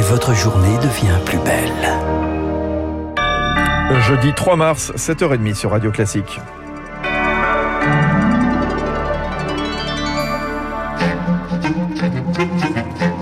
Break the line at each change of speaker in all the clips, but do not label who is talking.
et votre journée devient plus belle.
Jeudi 3 mars, 7h30 sur Radio Classique.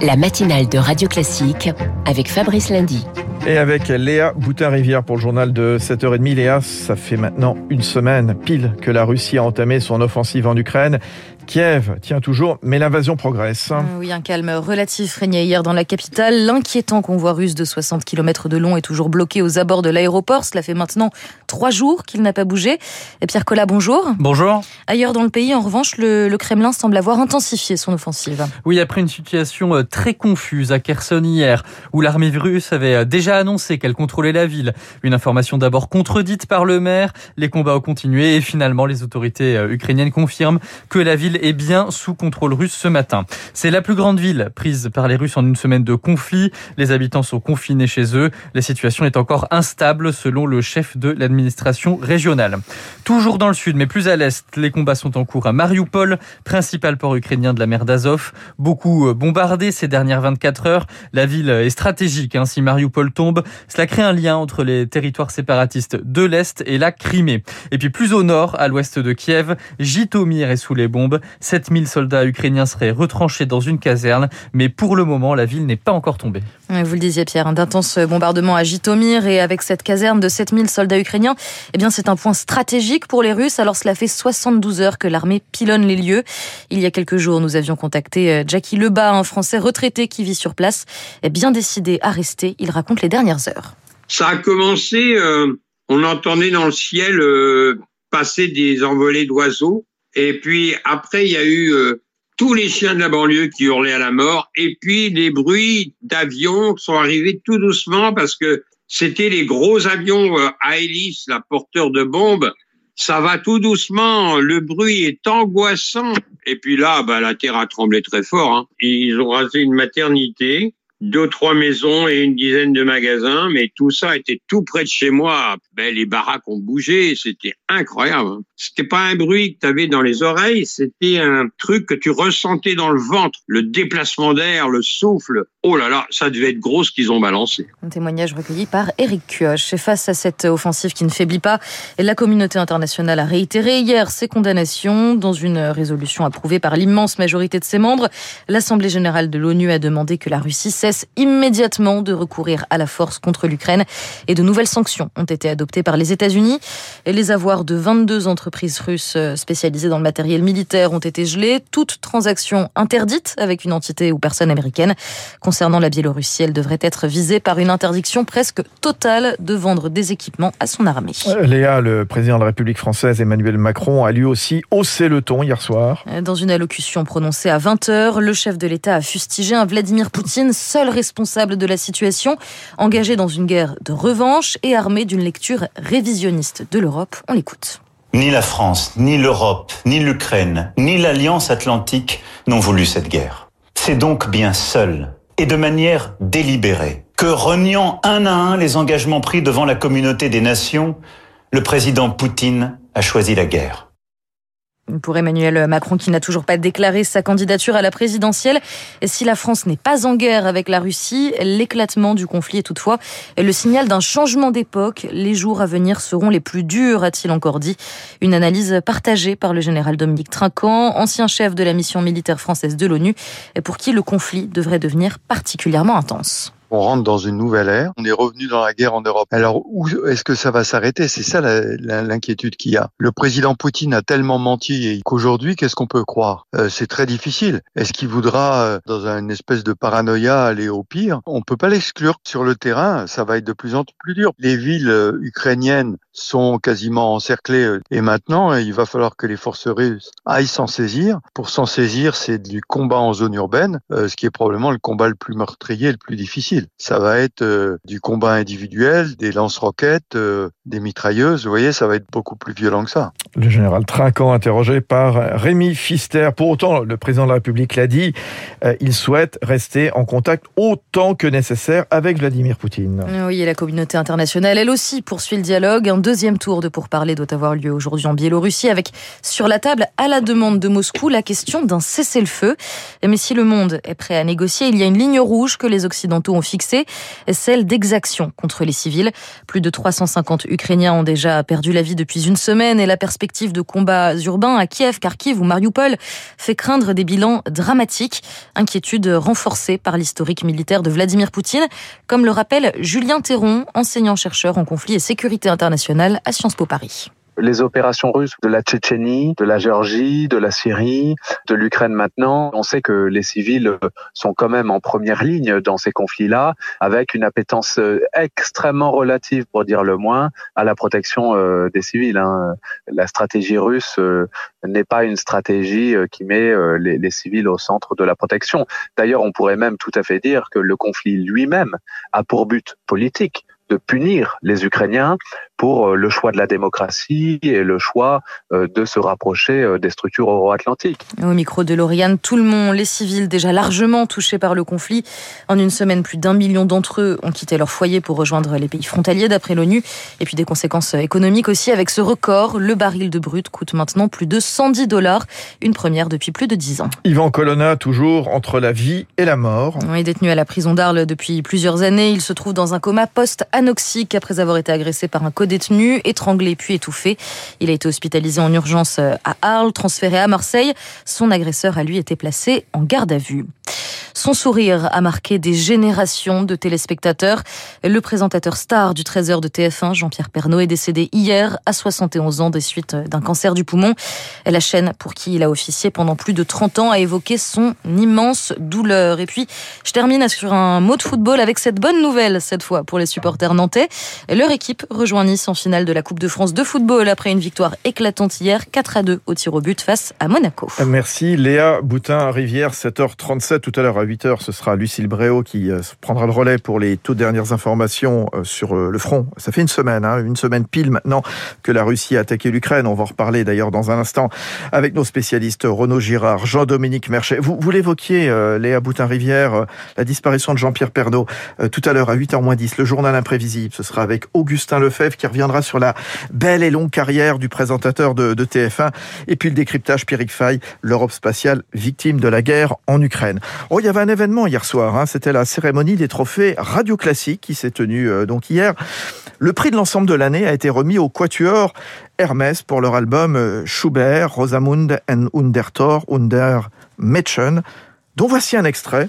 La matinale de Radio Classique avec Fabrice Lundy.
Et avec Léa Boutin-Rivière pour le journal de 7h30. Léa, ça fait maintenant une semaine pile que la Russie a entamé son offensive en Ukraine. Kiev tient toujours, mais l'invasion progresse.
Euh, oui, un calme relatif régnait hier dans la capitale. L'inquiétant convoi russe de 60 km de long est toujours bloqué aux abords de l'aéroport. Cela fait maintenant trois jours qu'il n'a pas bougé. Et Pierre Collat, bonjour.
Bonjour.
Ailleurs dans le pays, en revanche, le, le, Kremlin semble avoir intensifié son offensive.
Oui, après une situation euh, très confuse à Kherson hier, où l'armée russe avait euh, déjà annoncé qu'elle contrôlait la ville. Une information d'abord contredite par le maire. Les combats ont continué et finalement, les autorités ukrainiennes confirment que la ville est bien sous contrôle russe ce matin. C'est la plus grande ville prise par les Russes en une semaine de conflit. Les habitants sont confinés chez eux. La situation est encore instable selon le chef de l'administration régionale. Toujours dans le sud, mais plus à l'est, les combats sont en cours à Mariupol, principal port ukrainien de la mer d'Azov. Beaucoup euh, bombardé ces dernières 24 heures. La ville est stratégique. Hein. Si Mariupol tombe, cela crée un lien entre les territoires séparatistes de l'Est et la Crimée. Et puis plus au nord, à l'ouest de Kiev, Jitomir est sous les bombes. 7000 soldats ukrainiens seraient retranchés dans une caserne, mais pour le moment, la ville n'est pas encore tombée.
Vous le disiez Pierre, d'intenses bombardements à Jitomir et avec cette caserne de 7000 soldats ukrainiens, eh bien c'est un point stratégique pour les Russes. Alors cela fait 72 heures que l'armée pilonne les lieux. Il y a quelques jours, nous avions contacté euh, Jackie Lebas, un Français retraité qui vit sur place, bien décidé à rester. Il raconte les dernières heures.
Ça a commencé, euh, on entendait dans le ciel euh, passer des envolées d'oiseaux et puis après, il y a eu euh, tous les chiens de la banlieue qui hurlaient à la mort. Et puis les bruits d'avions sont arrivés tout doucement parce que c'était les gros avions euh, à hélice, la porteur de bombes. Ça va tout doucement, le bruit est angoissant. Et puis là, bah, la terre a tremblé très fort. Hein. Ils ont rasé une maternité deux, trois maisons et une dizaine de magasins, mais tout ça était tout près de chez moi. Ben, les baraques ont bougé, c'était incroyable. Hein. C'était pas un bruit que tu avais dans les oreilles, c'était un truc que tu ressentais dans le ventre, le déplacement d'air, le souffle. Oh là là, ça devait être gros ce qu'ils ont balancé.
Un témoignage recueilli par Eric Kioch. Et face à cette offensive qui ne faiblit pas, la communauté internationale a réitéré hier ses condamnations dans une résolution approuvée par l'immense majorité de ses membres. L'Assemblée générale de l'ONU a demandé que la Russie cesse immédiatement de recourir à la force contre l'Ukraine et de nouvelles sanctions ont été adoptées par les États-Unis. Les avoirs de 22 entreprises russes euh, spécialisées dans le matériel militaire ont été gelées. Toute transaction interdite avec une entité ou personne américaine. Concernant la Biélorussie, elle devrait être visée par une interdiction presque totale de vendre des équipements à son armée.
Euh, Léa, le président de la République française, Emmanuel Macron, a lui aussi haussé le ton hier soir.
Dans une allocution prononcée à 20h, le chef de l'État a fustigé un Vladimir Poutine, seul responsable de la situation, engagé dans une guerre de revanche et armé d'une lecture révisionniste de l'Europe. On l'écoute.
Ni la France, ni l'Europe, ni l'Ukraine, ni l'Alliance atlantique n'ont voulu cette guerre. C'est donc bien seul et de manière délibérée que, reniant un à un les engagements pris devant la communauté des nations, le président Poutine a choisi la guerre.
Pour Emmanuel Macron qui n'a toujours pas déclaré sa candidature à la présidentielle, si la France n'est pas en guerre avec la Russie, l'éclatement du conflit est toutefois le signal d'un changement d'époque. Les jours à venir seront les plus durs, a-t-il encore dit. Une analyse partagée par le général Dominique Trinquant, ancien chef de la mission militaire française de l'ONU, pour qui le conflit devrait devenir particulièrement intense
on rentre dans une nouvelle ère, on est revenu dans la guerre en Europe. Alors où est-ce que ça va s'arrêter? C'est ça l'inquiétude qu'il y a. Le président Poutine a tellement menti qu'aujourd'hui, qu'est-ce qu'on peut croire? Euh, C'est très difficile. Est-ce qu'il voudra, euh, dans une espèce de paranoïa, aller au pire? On peut pas l'exclure. Sur le terrain, ça va être de plus en plus dur. Les villes euh, ukrainiennes sont quasiment encerclées et maintenant, il va falloir que les forces russes aillent s'en saisir. Pour s'en saisir, c'est du combat en zone urbaine, ce qui est probablement le combat le plus meurtrier, le plus difficile. Ça va être euh, du combat individuel, des lance-roquettes, euh, des mitrailleuses, vous voyez, ça va être beaucoup plus violent que ça.
Le général Trinquant, interrogé par Rémi Fister. Pour autant, le président de la République l'a dit, euh, il souhaite rester en contact autant que nécessaire avec Vladimir Poutine.
Oui, et la communauté internationale, elle aussi, poursuit le dialogue. Un deuxième tour de pourparlers doit avoir lieu aujourd'hui en Biélorussie, avec sur la table, à la demande de Moscou, la question d'un cessez-le-feu. Mais si le monde est prêt à négocier, il y a une ligne rouge que les Occidentaux ont fixée, celle d'exaction contre les civils. Plus de 350 Ukrainiens ont déjà perdu la vie depuis une semaine et la perspective de combats urbains à Kiev, Kharkiv ou Mariupol fait craindre des bilans dramatiques. Inquiétude renforcée par l'historique militaire de Vladimir Poutine, comme le rappelle Julien Théron, enseignant-chercheur en conflit et sécurité internationale à Sciences Po Paris
les opérations russes de la Tchétchénie, de la Géorgie, de la Syrie, de l'Ukraine maintenant, on sait que les civils sont quand même en première ligne dans ces conflits-là, avec une appétence euh, extrêmement relative, pour dire le moins, à la protection euh, des civils. Hein. La stratégie russe euh, n'est pas une stratégie qui met les, les civils au centre de la protection. D'ailleurs, on pourrait même tout à fait dire que le conflit lui-même a pour but politique de punir les Ukrainiens pour euh, le choix de la démocratie et le choix euh, de se rapprocher euh, des structures euro-atlantiques.
Au micro de Lauriane, tout le monde, les civils déjà largement touchés par le conflit. En une semaine, plus d'un million d'entre eux ont quitté leur foyer pour rejoindre les pays frontaliers d'après l'ONU. Et puis des conséquences économiques aussi avec ce record. Le baril de brut coûte maintenant plus de 110 dollars, une première depuis plus de 10 ans.
Yvan Colonna, toujours entre la vie et la mort.
Il est détenu à la prison d'Arles depuis plusieurs années. Il se trouve dans un coma post-anoxique après avoir été agressé par un code détenu, étranglé puis étouffé. Il a été hospitalisé en urgence à Arles, transféré à Marseille. Son agresseur a lui été placé en garde à vue. Son sourire a marqué des générations de téléspectateurs. Le présentateur star du 13h de TF1, Jean-Pierre Pernaud, est décédé hier à 71 ans des suites d'un cancer du poumon. La chaîne pour qui il a officié pendant plus de 30 ans a évoqué son immense douleur. Et puis, je termine sur un mot de football avec cette bonne nouvelle, cette fois, pour les supporters nantais. Leur équipe rejoint Nice en finale de la Coupe de France de football après une victoire éclatante hier, 4 à 2 au tir au but face à Monaco.
Merci Léa Boutin-Rivière, 7h37 tout à l'heure à 8h, ce sera Lucille Bréau qui euh, prendra le relais pour les toutes dernières informations euh, sur euh, le front. Ça fait une semaine, hein, une semaine pile maintenant que la Russie a attaqué l'Ukraine. On va en reparler d'ailleurs dans un instant avec nos spécialistes Renaud Girard, Jean-Dominique Merchet. Vous, vous l'évoquiez, Léa Boutin-Rivière, la disparition de Jean-Pierre Pernaud. tout à l'heure à 8h10, le journal imprévisible. Ce sera avec Augustin Lefebvre qui reviendra sur la belle et longue carrière du présentateur de, de TF1. Et puis le décryptage Pierrick Fay, l'Europe spatiale victime de la guerre en Ukraine. Y avait un événement hier soir. Hein. C'était la cérémonie des trophées Radio Classique qui s'est tenue euh, donc hier. Le prix de l'ensemble de l'année a été remis au Quatuor Hermès pour leur album euh, Schubert, Rosamund and Undertor Under Mädchen, dont voici un extrait.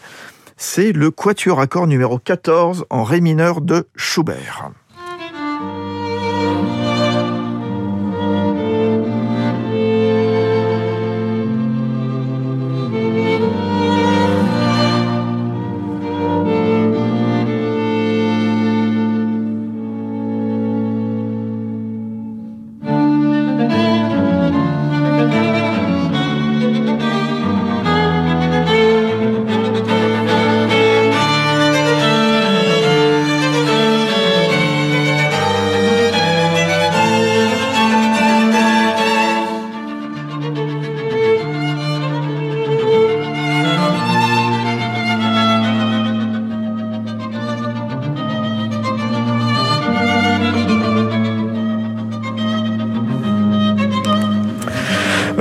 C'est le Quatuor accord numéro 14 en Ré mineur de Schubert.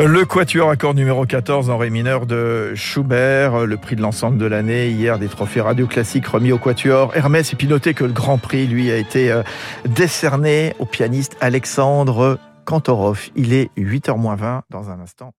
Le Quatuor accord numéro 14 en ré mineur de Schubert, le prix de l'ensemble de l'année, hier des trophées radio classiques remis au Quatuor Hermès. Et puis notez que le grand prix, lui, a été euh, décerné au pianiste Alexandre Kantorov. Il est 8h20 dans un instant.